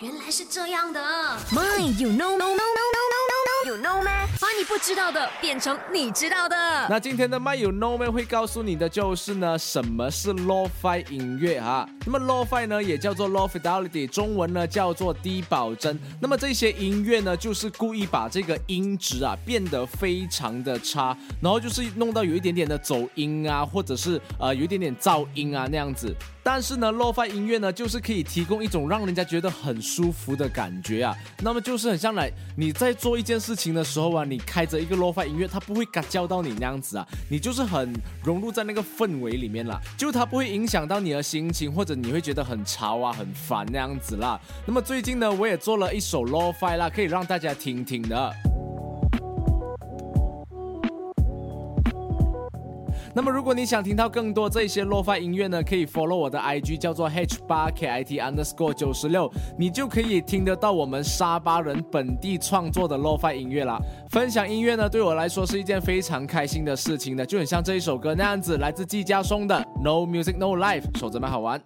原来是这样的。My, you know, no, no, no, 不知道的变成你知道的。那今天的 My You Know 们会告诉你的就是呢，什么是 Lo-Fi 音乐啊？那么 Lo-Fi 呢也叫做 Low Fidelity，中文呢叫做低保真。那么这些音乐呢，就是故意把这个音质啊变得非常的差，然后就是弄到有一点点的走音啊，或者是呃有一点点噪音啊那样子。但是呢，Lo-Fi 音乐呢，就是可以提供一种让人家觉得很舒服的感觉啊。那么就是很像来你在做一件事情的时候啊，你开着一个 Lo-Fi 音乐，它不会嘎叫到你那样子啊，你就是很融入在那个氛围里面啦，就它不会影响到你的心情，或者你会觉得很潮啊、很烦那样子啦。那么最近呢，我也做了一首 Lo-Fi 啦，可以让大家听听的。那么，如果你想听到更多这些 Lo-Fi 音乐呢，可以 follow 我的 IG 叫做 H 八 KIT underscore 九十六，你就可以听得到我们沙巴人本地创作的 Lo-Fi 音乐啦。分享音乐呢，对我来说是一件非常开心的事情的，就很像这一首歌那样子，来自季家松的 No Music No Life，守着蛮好玩。